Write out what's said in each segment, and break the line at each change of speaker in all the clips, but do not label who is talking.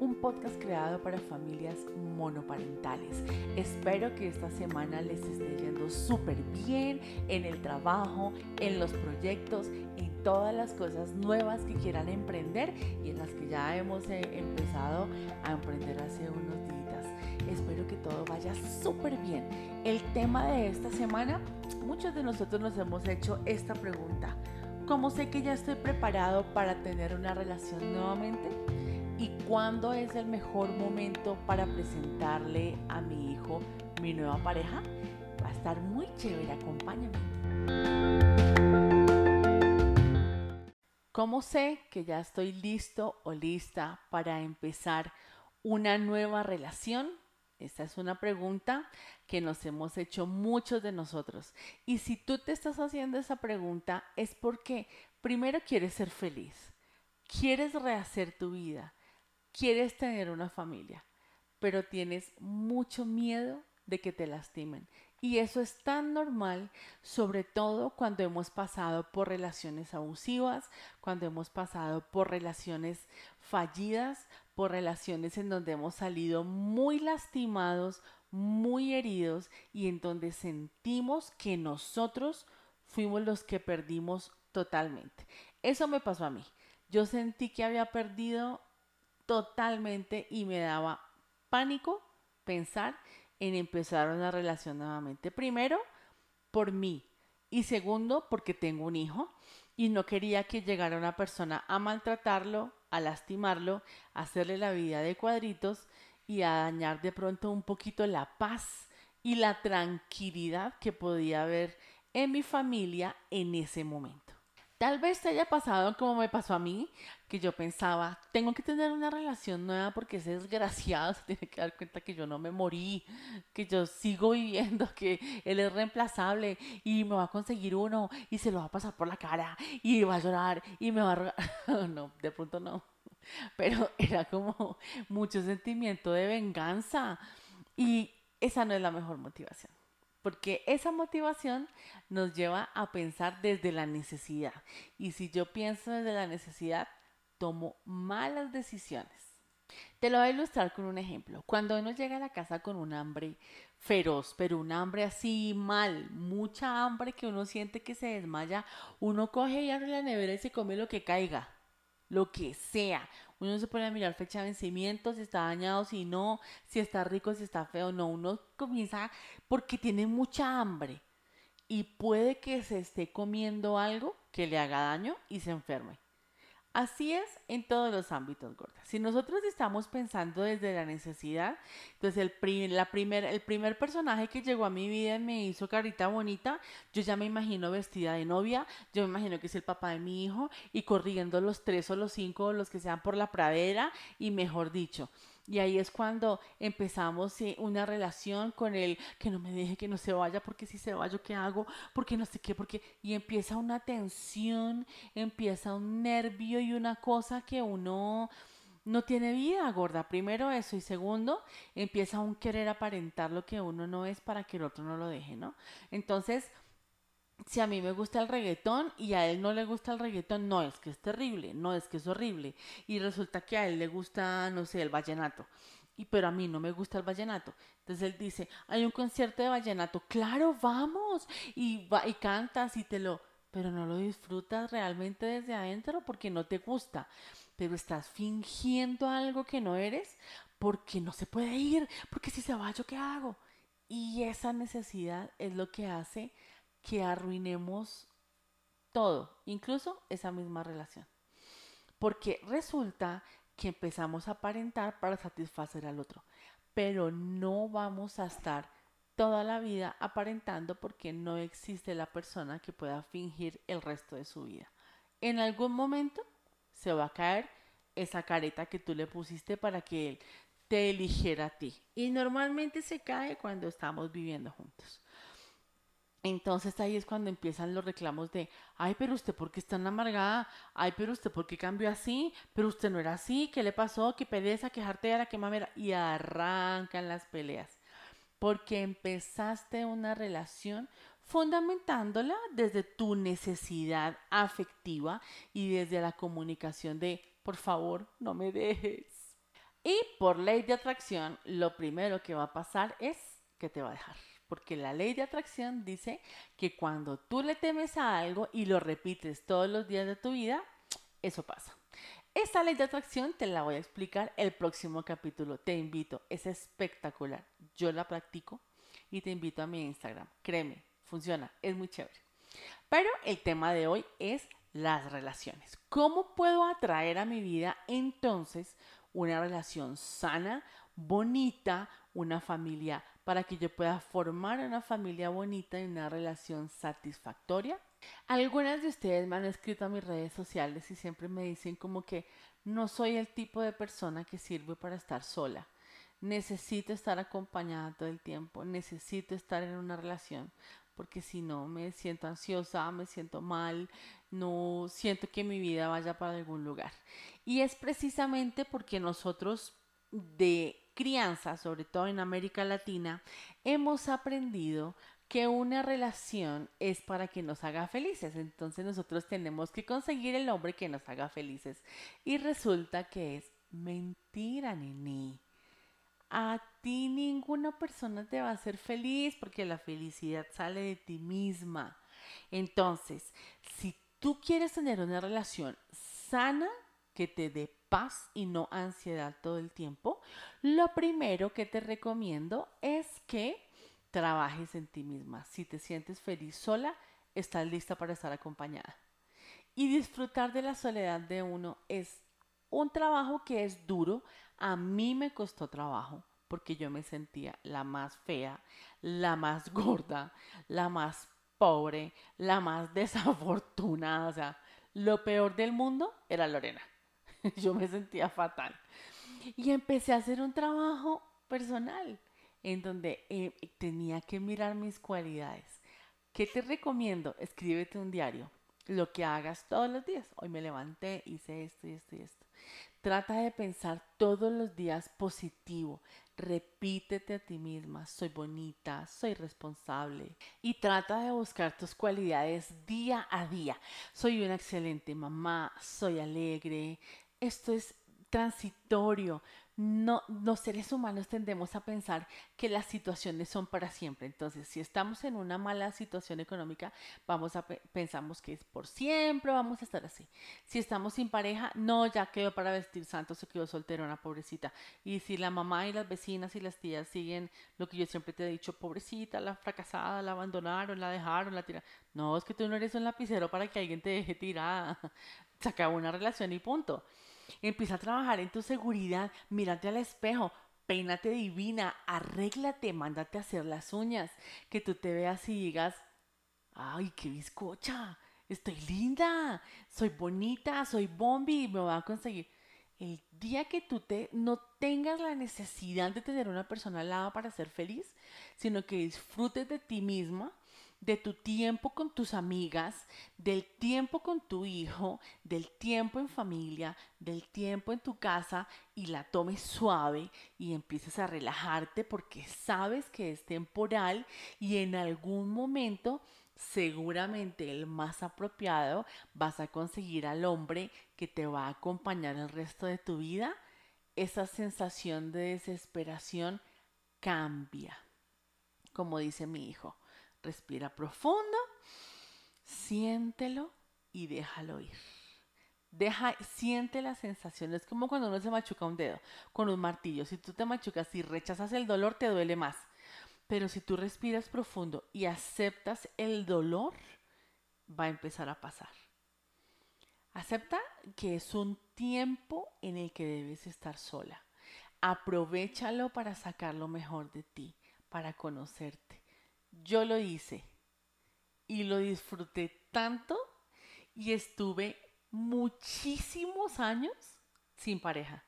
Un podcast creado para familias monoparentales. Espero que esta semana les esté yendo súper bien en el trabajo, en los proyectos, en todas las cosas nuevas que quieran emprender y en las que ya hemos eh, empezado a emprender hace unos días. Espero que todo vaya súper bien. El tema de esta semana, muchos de nosotros nos hemos hecho esta pregunta. ¿Cómo sé que ya estoy preparado para tener una relación nuevamente? ¿Y cuándo es el mejor momento para presentarle a mi hijo mi nueva pareja? Va a estar muy chévere, acompáñame. ¿Cómo sé que ya estoy listo o lista para empezar una nueva relación? Esta es una pregunta que nos hemos hecho muchos de nosotros. Y si tú te estás haciendo esa pregunta es porque primero quieres ser feliz, quieres rehacer tu vida, quieres tener una familia, pero tienes mucho miedo de que te lastimen. Y eso es tan normal, sobre todo cuando hemos pasado por relaciones abusivas, cuando hemos pasado por relaciones fallidas, por relaciones en donde hemos salido muy lastimados, muy heridos y en donde sentimos que nosotros fuimos los que perdimos totalmente. Eso me pasó a mí. Yo sentí que había perdido totalmente y me daba pánico pensar en empezar una relación nuevamente. Primero, por mí y segundo, porque tengo un hijo y no quería que llegara una persona a maltratarlo, a lastimarlo, a hacerle la vida de cuadritos y a dañar de pronto un poquito la paz y la tranquilidad que podía haber en mi familia en ese momento. Tal vez te haya pasado como me pasó a mí, que yo pensaba, tengo que tener una relación nueva porque ese desgraciado se tiene que dar cuenta que yo no me morí, que yo sigo viviendo, que él es reemplazable y me va a conseguir uno y se lo va a pasar por la cara y va a llorar y me va a rogar. no, de pronto no. Pero era como mucho sentimiento de venganza y esa no es la mejor motivación porque esa motivación nos lleva a pensar desde la necesidad. Y si yo pienso desde la necesidad, tomo malas decisiones. Te lo voy a ilustrar con un ejemplo. Cuando uno llega a la casa con un hambre feroz, pero un hambre así mal, mucha hambre que uno siente que se desmaya, uno coge y abre la nevera y se come lo que caiga, lo que sea. Uno se pone a mirar fecha de vencimiento, si está dañado, si no, si está rico, si está feo. No, uno comienza porque tiene mucha hambre y puede que se esté comiendo algo que le haga daño y se enferme. Así es en todos los ámbitos, gordas. Si nosotros estamos pensando desde la necesidad, entonces el, la primer, el primer personaje que llegó a mi vida y me hizo carita bonita, yo ya me imagino vestida de novia, yo me imagino que es el papá de mi hijo y corriendo los tres o los cinco o los que sean por la pradera y mejor dicho. Y ahí es cuando empezamos una relación con él, que no me deje que no se vaya, porque si se va yo qué hago, porque no sé qué, porque... Y empieza una tensión, empieza un nervio y una cosa que uno no tiene vida, gorda. Primero eso y segundo, empieza un querer aparentar lo que uno no es para que el otro no lo deje, ¿no? Entonces si a mí me gusta el reggaetón y a él no le gusta el reggaetón, no es que es terrible, no es que es horrible. Y resulta que a él le gusta, no sé, el vallenato. Y pero a mí no me gusta el vallenato. Entonces él dice, hay un concierto de vallenato, claro, vamos. Y, va, y cantas y te lo... Pero no lo disfrutas realmente desde adentro porque no te gusta. Pero estás fingiendo algo que no eres porque no se puede ir, porque si se va, ¿yo qué hago? Y esa necesidad es lo que hace que arruinemos todo, incluso esa misma relación. Porque resulta que empezamos a aparentar para satisfacer al otro, pero no vamos a estar toda la vida aparentando porque no existe la persona que pueda fingir el resto de su vida. En algún momento se va a caer esa careta que tú le pusiste para que él te eligiera a ti. Y normalmente se cae cuando estamos viviendo juntos. Entonces ahí es cuando empiezan los reclamos de, ay, pero usted por qué está tan amargada, ay, pero usted por qué cambió así, pero usted no era así, ¿qué le pasó? ¿Qué pereza, qué jartera, qué mamera? Y arrancan las peleas. Porque empezaste una relación fundamentándola desde tu necesidad afectiva y desde la comunicación de, por favor, no me dejes, Y por ley de atracción, lo primero que va a pasar es que te va a dejar. Porque la ley de atracción dice que cuando tú le temes a algo y lo repites todos los días de tu vida, eso pasa. Esta ley de atracción te la voy a explicar el próximo capítulo. Te invito, es espectacular. Yo la practico y te invito a mi Instagram. Créeme, funciona, es muy chévere. Pero el tema de hoy es las relaciones. ¿Cómo puedo atraer a mi vida entonces una relación sana, bonita, una familia para que yo pueda formar una familia bonita y una relación satisfactoria? Algunas de ustedes me han escrito a mis redes sociales y siempre me dicen como que no soy el tipo de persona que sirve para estar sola. Necesito estar acompañada todo el tiempo, necesito estar en una relación, porque si no me siento ansiosa, me siento mal, no siento que mi vida vaya para algún lugar. Y es precisamente porque nosotros de crianza, sobre todo en América Latina, hemos aprendido que una relación es para que nos haga felices. Entonces nosotros tenemos que conseguir el hombre que nos haga felices. Y resulta que es mentira, nene. A ti ninguna persona te va a hacer feliz porque la felicidad sale de ti misma. Entonces, si tú quieres tener una relación sana que te dé paz y no ansiedad todo el tiempo, lo primero que te recomiendo es que trabajes en ti misma. Si te sientes feliz sola, estás lista para estar acompañada. Y disfrutar de la soledad de uno es un trabajo que es duro. A mí me costó trabajo porque yo me sentía la más fea, la más gorda, la más pobre, la más desafortunada. O sea, lo peor del mundo era Lorena. yo me sentía fatal. Y empecé a hacer un trabajo personal en donde eh, tenía que mirar mis cualidades. ¿Qué te recomiendo? Escríbete un diario, lo que hagas todos los días. Hoy me levanté, hice esto y esto y esto. Trata de pensar todos los días positivo. Repítete a ti misma, soy bonita, soy responsable. Y trata de buscar tus cualidades día a día. Soy una excelente mamá, soy alegre. Esto es transitorio no, los seres humanos tendemos a pensar que las situaciones son para siempre. Entonces, si estamos en una mala situación económica, vamos a pensamos que es por siempre, vamos a estar así. Si estamos sin pareja, no, ya quedó para vestir santo, se quedó solterona, pobrecita. Y si la mamá y las vecinas y las tías siguen lo que yo siempre te he dicho, pobrecita, la fracasada, la abandonaron, la dejaron, la tiraron. No, es que tú no eres un lapicero para que alguien te deje tirada. Se acabó una relación y punto. Empieza a trabajar en tu seguridad, mírate al espejo, peínate divina, arréglate, mándate a hacer las uñas, que tú te veas y digas, ay, qué bizcocha, estoy linda, soy bonita, soy bombi, me voy a conseguir. El día que tú te, no tengas la necesidad de tener una persona al lado para ser feliz, sino que disfrutes de ti misma, de tu tiempo con tus amigas, del tiempo con tu hijo, del tiempo en familia, del tiempo en tu casa y la tomes suave y empieces a relajarte porque sabes que es temporal y en algún momento seguramente el más apropiado vas a conseguir al hombre que te va a acompañar el resto de tu vida. Esa sensación de desesperación cambia, como dice mi hijo Respira profundo, siéntelo y déjalo ir. Deja, siente la sensación. Es como cuando uno se machuca un dedo con un martillo. Si tú te machucas y rechazas el dolor, te duele más. Pero si tú respiras profundo y aceptas el dolor, va a empezar a pasar. Acepta que es un tiempo en el que debes estar sola. Aprovechalo para sacar lo mejor de ti, para conocerte. Yo lo hice y lo disfruté tanto y estuve muchísimos años sin pareja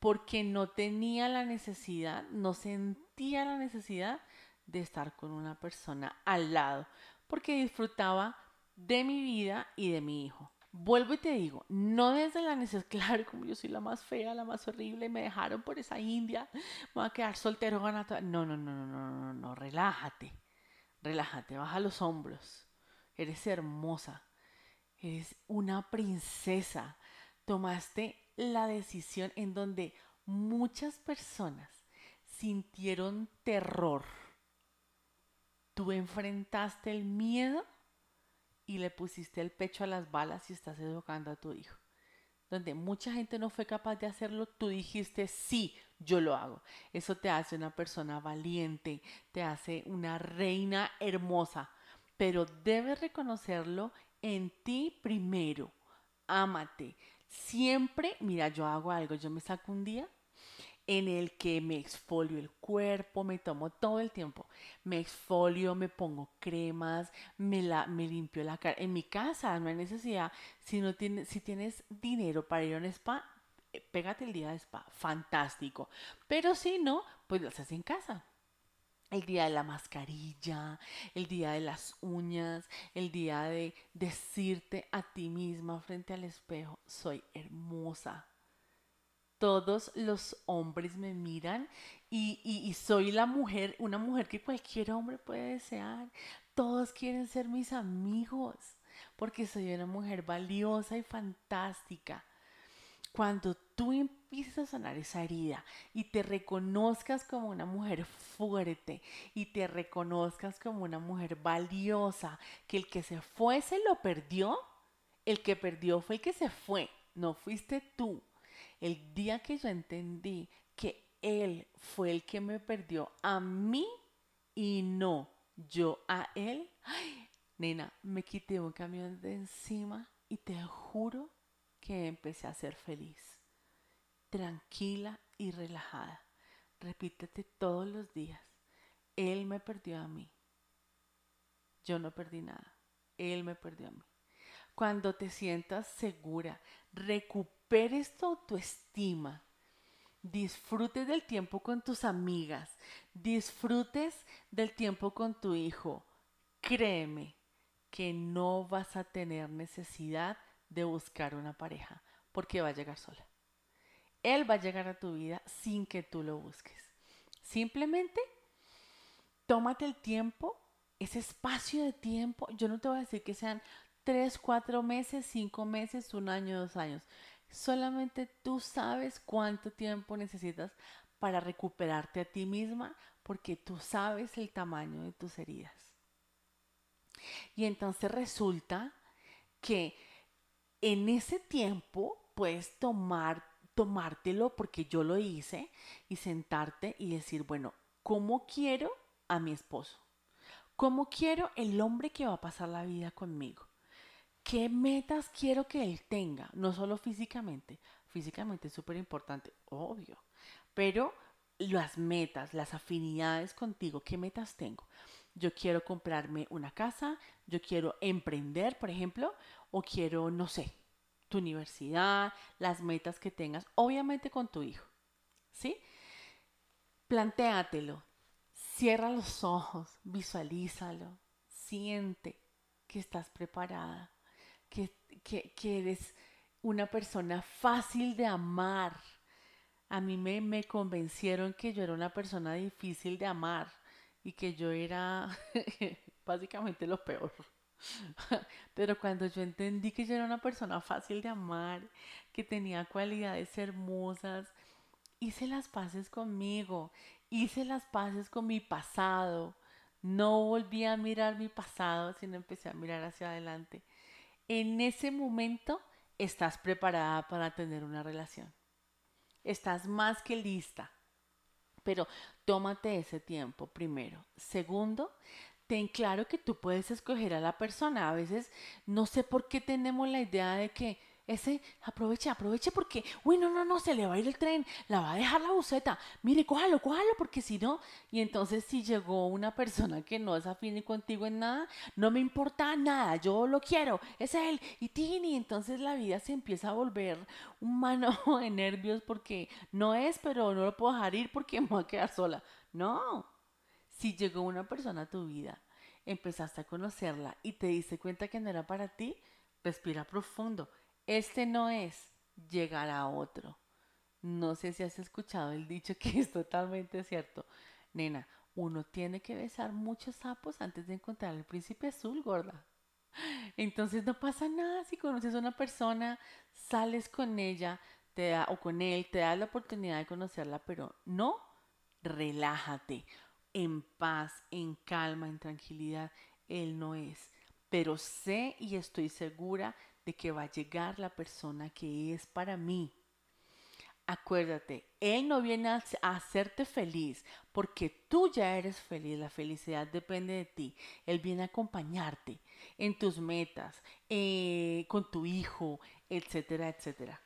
porque no tenía la necesidad, no sentía la necesidad de estar con una persona al lado porque disfrutaba de mi vida y de mi hijo. Vuelvo y te digo, no desde la necesidad, claro, como yo soy la más fea, la más horrible, me dejaron por esa india, me voy a quedar soltero, No, no, no, no, no, no, no, relájate. Relájate, baja los hombros. Eres hermosa. Eres una princesa. Tomaste la decisión en donde muchas personas sintieron terror. Tú enfrentaste el miedo y le pusiste el pecho a las balas y estás educando a tu hijo. Donde mucha gente no fue capaz de hacerlo, tú dijiste, sí, yo lo hago. Eso te hace una persona valiente, te hace una reina hermosa, pero debes reconocerlo en ti primero. Ámate. Siempre, mira, yo hago algo, yo me saco un día en el que me exfolio el cuerpo, me tomo todo el tiempo, me exfolio, me pongo cremas, me, la, me limpio la cara. En mi casa no hay necesidad, si, no tienes, si tienes dinero para ir a un spa, pégate el día de spa, fantástico. Pero si no, pues lo haces en casa. El día de la mascarilla, el día de las uñas, el día de decirte a ti misma frente al espejo, soy hermosa, todos los hombres me miran y, soy la mujer, una mujer que cualquier hombre puede desear. Todos quieren ser mis amigos porque soy una mujer valiosa y fantástica. Cuando tú empieces a sanar esa herida y te reconozcas como una mujer fuerte y te reconozcas como una mujer valiosa, que el que se fue se lo perdió, el que perdió fue el que se fue, no fuiste tú. El día que yo entendí que Él fue el que me perdió a mí y no yo a Él, ay, nena, me quité un camión de encima y te juro que empecé a ser feliz, tranquila y relajada. Repítete todos los días. Él me perdió a mí. Yo no perdí nada. Él me perdió a mí. Cuando te sientas segura, recuperes tu autoestima, disfrutes del tiempo con tus amigas, disfrutes del tiempo con tu hijo, créeme que no vas a tener necesidad de buscar una pareja porque va a llegar sola. Él va a llegar a tu vida sin que tú lo busques. Simplemente tómate el tiempo, ese espacio de tiempo. Yo no te voy a decir que sean tres, cuatro meses, cinco meses, un año, dos años. Solamente tú sabes cuánto tiempo necesitas para recuperarte a ti misma porque tú sabes el tamaño de tus heridas. Y entonces resulta que en ese tiempo puedes tomar, tomártelo porque yo lo hice y sentarte y decir, bueno, ¿cómo quiero a mi esposo? ¿Cómo quiero el hombre que va a pasar la vida conmigo? ¿Qué metas quiero que él tenga? No solo físicamente. Físicamente es súper importante, obvio. Pero las metas, las afinidades contigo, ¿qué metas tengo? Yo quiero comprarme una casa, yo quiero emprender, por ejemplo, o quiero, no sé, tu universidad, las metas que tengas, obviamente con tu hijo. ¿Sí? Plantéatelo, cierra los ojos, visualízalo, siente que estás preparada que, eres una persona fácil de amar. A mí me, me convencieron que yo era una persona difícil de amar y que yo era básicamente lo peor. Pero cuando yo entendí que yo era una persona fácil de amar, que tenía cualidades hermosas, hice las paces conmigo, hice las paces con mi pasado. No volví a mirar mi pasado, sino empecé a mirar hacia adelante en ese momento estás preparada para tener una relación. Estás más que lista. Pero tómate ese tiempo primero. Segundo, ten claro que tú puedes escoger a la persona. A veces no sé por qué tenemos la idea de que ese, aproveche, aproveche porque, uy, no, no, no, se le va a ir el tren, la va a dejar la buceta, mire, cójalo, cójalo, porque si no, y entonces si llegó una persona que no es afín contigo en nada, no me importa nada, yo lo quiero, es él, y Tini, entonces la vida se empieza a volver un mano de nervios porque no es, pero no lo puedo dejar ir porque me voy a quedar sola. No, si llegó una persona a tu vida, empezaste a conocerla y te diste cuenta que no era para ti, respira profundo este no es llegar a otro. No sé si has escuchado el dicho que es totalmente cierto. Nena, uno tiene que besar muchos sapos antes de encontrar al príncipe azul, gorda. Entonces no pasa nada si conoces a una persona, sales con ella, te o con él, te da la oportunidad de conocerla, pero no, relájate, en paz, en calma, en tranquilidad. Él no es. Pero sé y estoy segura de que va a llegar la persona que es para mí. Acuérdate, Él no viene a, hacerte feliz porque tú ya eres feliz. La felicidad depende de ti. Él viene a acompañarte en tus metas, eh, con tu hijo, etcétera, etcétera.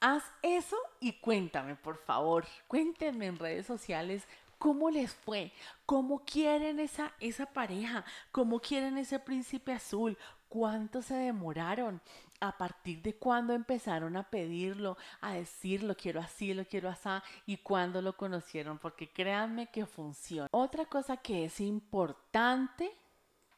Haz eso y cuéntame, por favor. Cuéntenme en redes sociales cómo les fue, cómo quieren esa, esa pareja, cómo quieren ese príncipe azul, cuánto se demoraron, a partir de cuándo empezaron a pedirlo, a decirlo, quiero así, lo quiero así, y cuándo lo conocieron, porque créanme que funciona. Otra cosa que es importante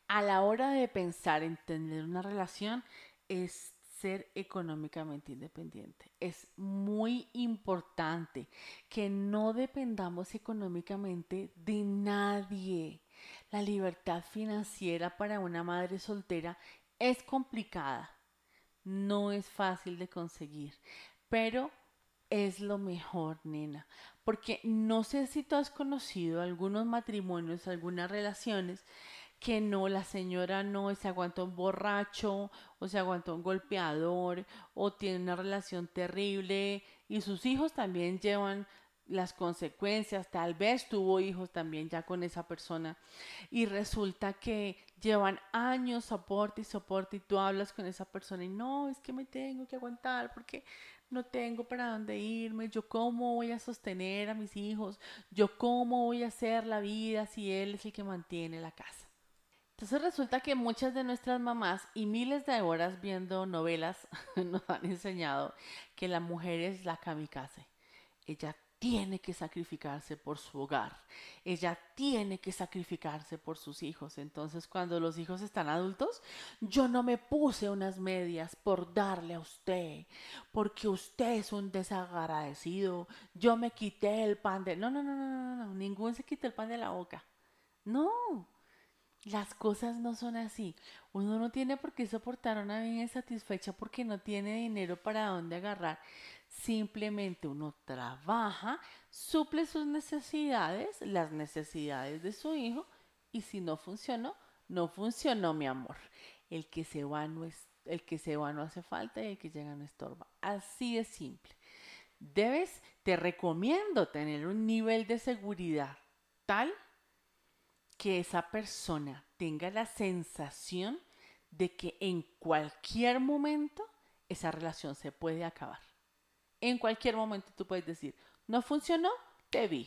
a la hora de pensar en tener una relación es ser económicamente independiente. Es muy importante que no dependamos económicamente de nadie. La libertad financiera para una madre soltera es complicada, no es fácil de conseguir, pero es lo mejor, nena. Porque no sé si tú has conocido algunos matrimonios, algunas relaciones que no, la señora no se aguanta un borracho o se aguanta un golpeador o tiene una relación terrible y sus hijos también llevan las consecuencias, tal vez tuvo hijos también ya con esa persona y resulta que llevan años soporte y soporte y tú hablas con esa persona y no, es que me tengo que aguantar porque no tengo para dónde irme, yo cómo voy a sostener a mis hijos, yo cómo voy a hacer la vida si él es el que mantiene la casa. Entonces resulta que muchas de nuestras mamás y miles de horas viendo novelas nos han enseñado que la mujer es la kamikaze. Ella tiene que sacrificarse por su hogar. Ella tiene que sacrificarse por sus hijos. Entonces cuando los hijos están adultos, yo no me puse unas medias por darle a usted, porque usted es un desagradecido. Yo me quité el pan de... No, no, no, no, no, no. Ningún se quita el pan de la boca. No, las cosas no son así. Uno no tiene por qué soportar una vida insatisfecha porque no tiene dinero para dónde agarrar. Simplemente uno trabaja, suple sus necesidades, las necesidades de su hijo, y si no funcionó, no funcionó, mi amor. El que se va no es, el que se va no hace falta y el que llega no estorba. Así de simple. Debes, te recomiendo tener un nivel de seguridad tal que esa persona tenga la sensación de que en cualquier momento esa relación se puede acabar. En cualquier momento tú puedes decir, no funcionó, te vi,